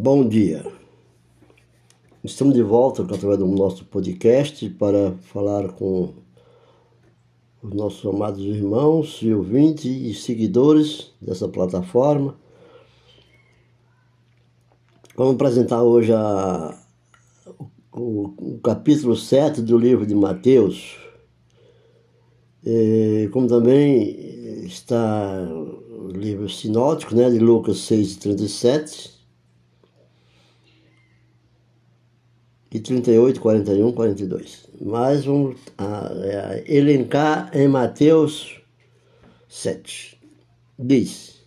Bom dia. Estamos de volta através do nosso podcast para falar com os nossos amados irmãos e ouvintes e seguidores dessa plataforma. Vamos apresentar hoje a, o, o capítulo 7 do livro de Mateus, e, como também está o livro sinótico né, de Lucas 6, e 38, 41, 42. Mas vamos a, a, elencar em Mateus 7. Diz: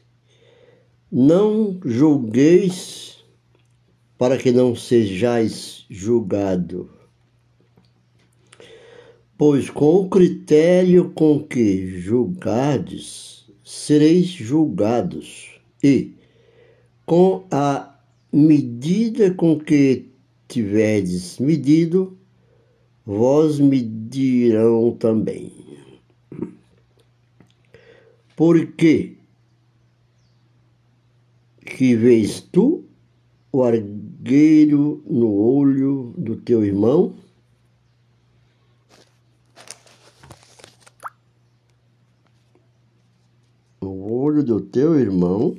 Não julgueis para que não sejais julgado. Pois com o critério com que julgardes, sereis julgados, e com a medida com que tiverdes medido, vós medirão também. Porque que vês tu o argueiro no olho do teu irmão? No olho do teu irmão,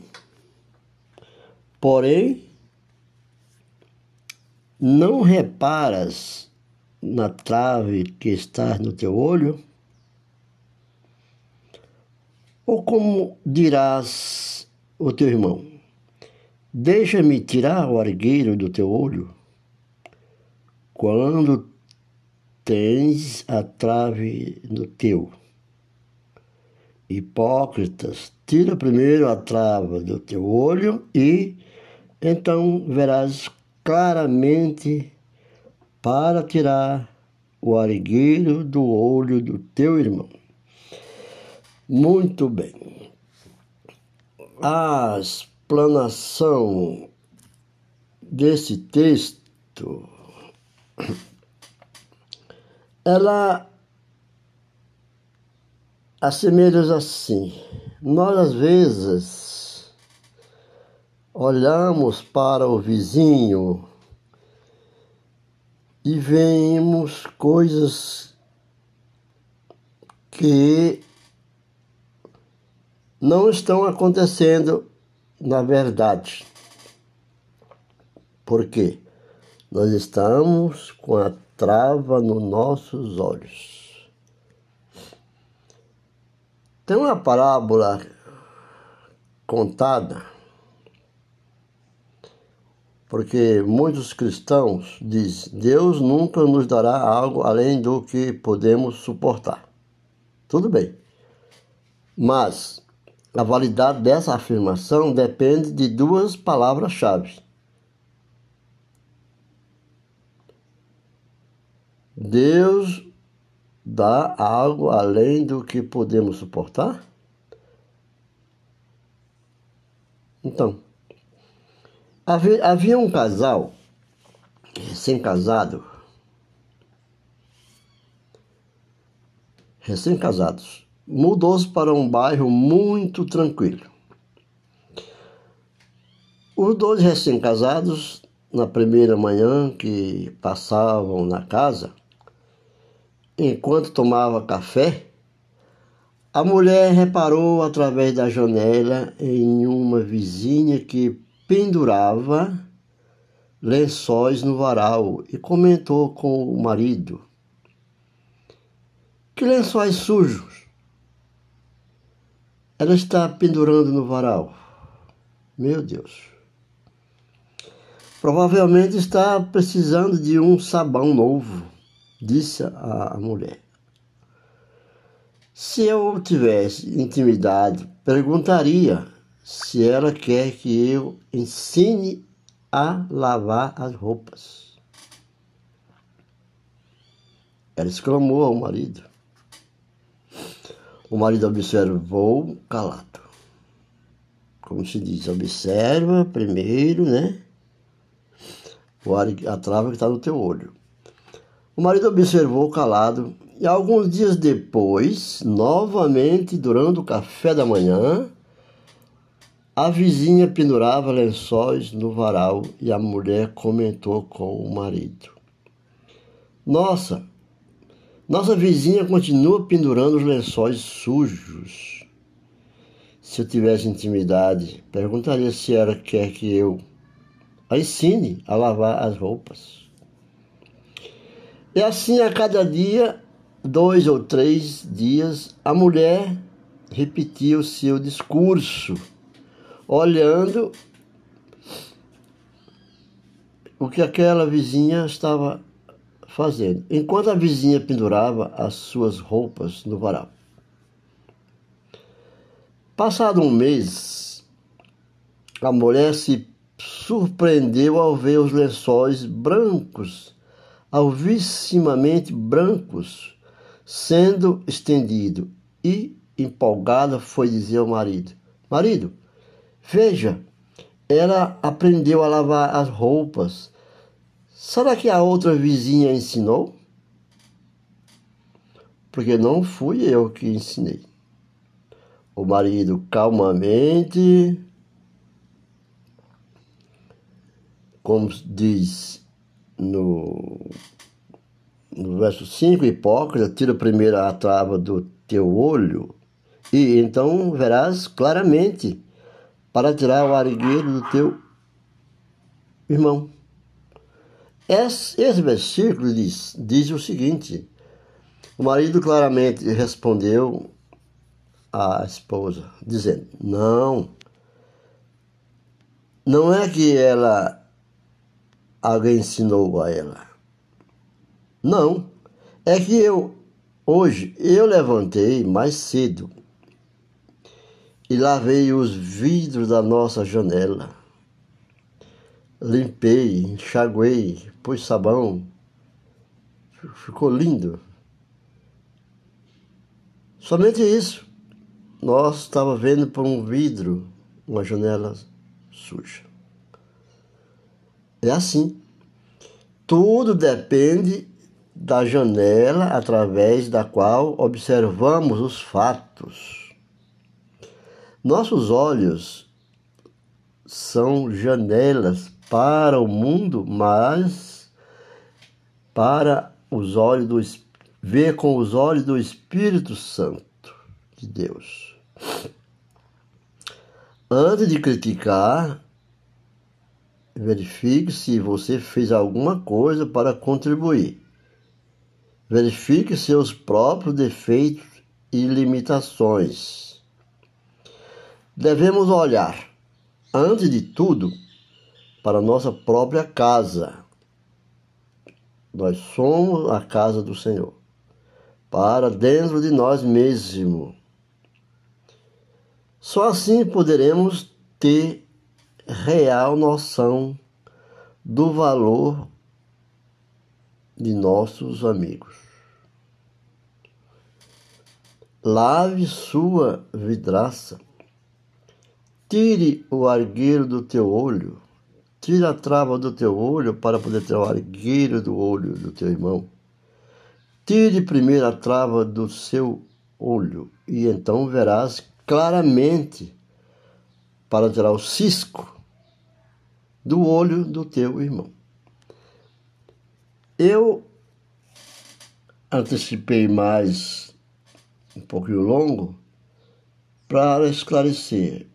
porém não reparas na trave que está no teu olho? Ou como dirás o teu irmão: Deixa-me tirar o argueiro do teu olho, quando tens a trave no teu. Hipócritas, tira primeiro a trava do teu olho e então verás claramente para tirar o argueiro do olho do teu irmão. Muito bem. A explanação desse texto ela assemelha assim. Nós às vezes olhamos para o vizinho e vemos coisas que não estão acontecendo na verdade. Por quê? Nós estamos com a trava nos nossos olhos. Tem uma parábola contada porque muitos cristãos dizem: Deus nunca nos dará algo além do que podemos suportar. Tudo bem. Mas a validade dessa afirmação depende de duas palavras-chave. Deus dá algo além do que podemos suportar? Então, Havia, havia um casal recém-casado, recém-casados, mudou-se para um bairro muito tranquilo. Os dois recém-casados, na primeira manhã que passavam na casa, enquanto tomava café, a mulher reparou através da janela em uma vizinha que pendurava lençóis no varal e comentou com o marido: Que lençóis sujos! Ela está pendurando no varal. Meu Deus. Provavelmente está precisando de um sabão novo, disse a, mulher. Se eu tivesse intimidade, perguntaria se ela quer que eu ensine a lavar as roupas. Ela exclamou ao marido. O marido observou calado. Como se diz, observa primeiro, né? A trava que está no teu olho. O marido observou calado e alguns dias depois, novamente, durante o café da manhã, A vizinha pendurava lençóis no varal e a mulher comentou com o marido: Nossa, nossa vizinha continua pendurando os lençóis sujos. Se eu tivesse intimidade, perguntaria se ela quer que eu a ensine a lavar as roupas. E assim, a cada dia, dois ou três dias, a mulher repetia o seu discurso olhando o que aquela vizinha estava fazendo, enquanto a vizinha pendurava as suas roupas no varal. Passado um mês, a mulher se surpreendeu ao ver os lençóis brancos, alvissimamente brancos, sendo estendido e empolgada foi dizer ao marido: Marido, Veja, ela aprendeu a lavar as roupas. Será que a outra vizinha ensinou? Porque não fui eu que ensinei. O marido calmamente, como diz no, no verso 5, hipócrita, tira primeiro a trava do teu olho, e então verás claramente para tirar o argueiro do teu irmão. Esse, esse versículo diz, diz o seguinte: o marido claramente respondeu à esposa, dizendo: Não, não é que ela, alguém ensinou a ela. Não, é que eu, hoje, eu levantei mais cedo e lavei os vidros da nossa janela. Limpei, enxaguei, pus sabão. Ficou lindo. Somente isso. Nós estava vendo por um vidro, uma janela suja. É assim. Tudo depende da janela através da qual observamos os fatos. Nossos olhos são janelas para o mundo, mas para os olhos do ver com os olhos do Espírito Santo de Deus. Antes de criticar, verifique se você fez alguma coisa para contribuir. Verifique seus próprios defeitos e limitações Devemos olhar, antes de tudo, para nossa própria casa. Nós somos a casa do Senhor. Para dentro de nós mesmos. Só assim poderemos ter real noção do valor de nossos amigos. Lave sua vidraça Tire o argueiro do teu olho. Tire a trava do teu olho para poder ter o argueiro do olho do teu irmão. Tire primeiro a trava do seu olho e então verás claramente para tirar o cisco do olho do teu irmão. Eu antecipei mais um pouquinho longo para esclarecer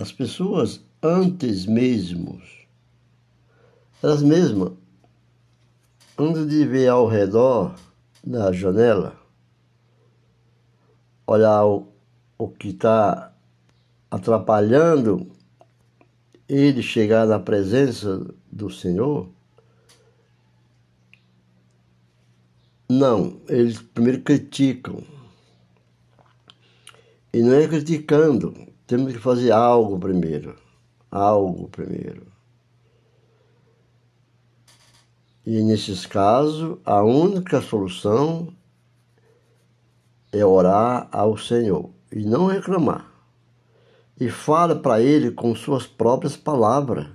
as pessoas antes mesmo, elas mesmas, antes de ver ao redor da janela, olhar o, o que está atrapalhando ele chegar na presença do Senhor, não, eles primeiro criticam. E não é criticando, temos que fazer algo primeiro. Algo primeiro. E nesses casos, a única solução é orar ao Senhor e não reclamar. E fala para Ele com suas próprias palavras,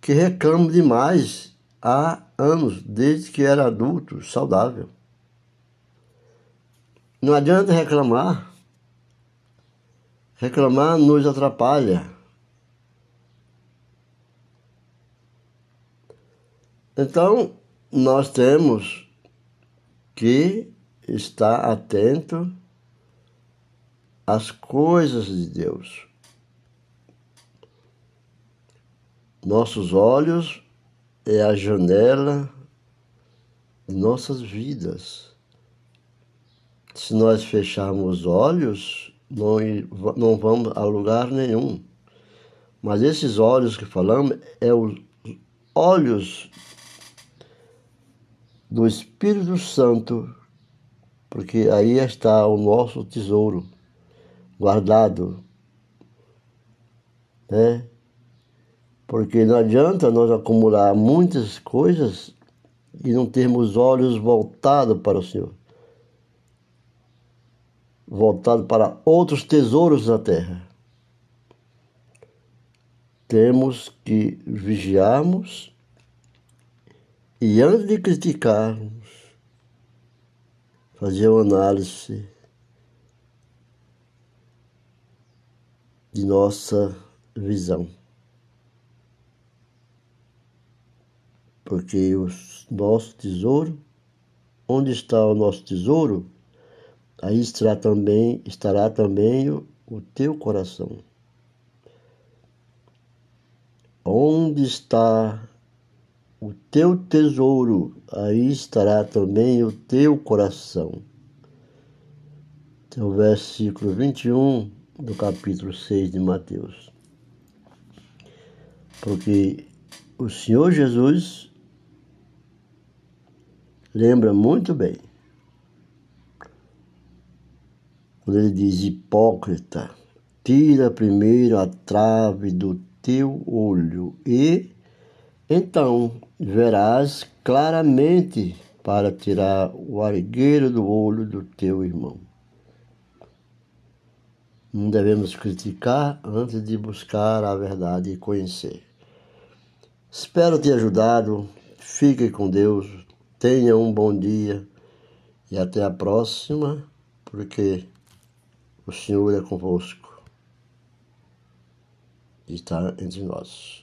que reclama demais há anos, desde que era adulto, saudável. Não adianta reclamar Reclamar nos atrapalha. Então, nós temos que estar atento às coisas de Deus. Nossos olhos é a janela de nossas vidas. Se nós fecharmos os olhos, não, não vamos a lugar nenhum. Mas esses olhos que falamos é os olhos do Espírito Santo, porque aí está o nosso tesouro guardado, né? Porque não adianta nós acumular muitas coisas e não termos olhos voltados para o Senhor. Voltados para outros tesouros da terra. Temos que vigiarmos e antes de criticarmos, fazer uma análise de nossa visão. porque o nosso tesouro, onde está o nosso tesouro, aí estará também, estará também o, o teu coração. Onde está o teu tesouro, aí estará também o teu coração. É o versículo 21 do capítulo 6 de Mateus. Porque o Senhor Jesus lembra muito bem. Quando ele diz hipócrita, tira primeiro a trave do teu olho e então verás claramente para tirar o argueiro do olho do teu irmão. Não devemos criticar antes de buscar a verdade e conhecer. Espero ter ajudado. Fique com Deus. Tenha um bom dia e até a próxima, porque o Senhor é convosco e está entre nós.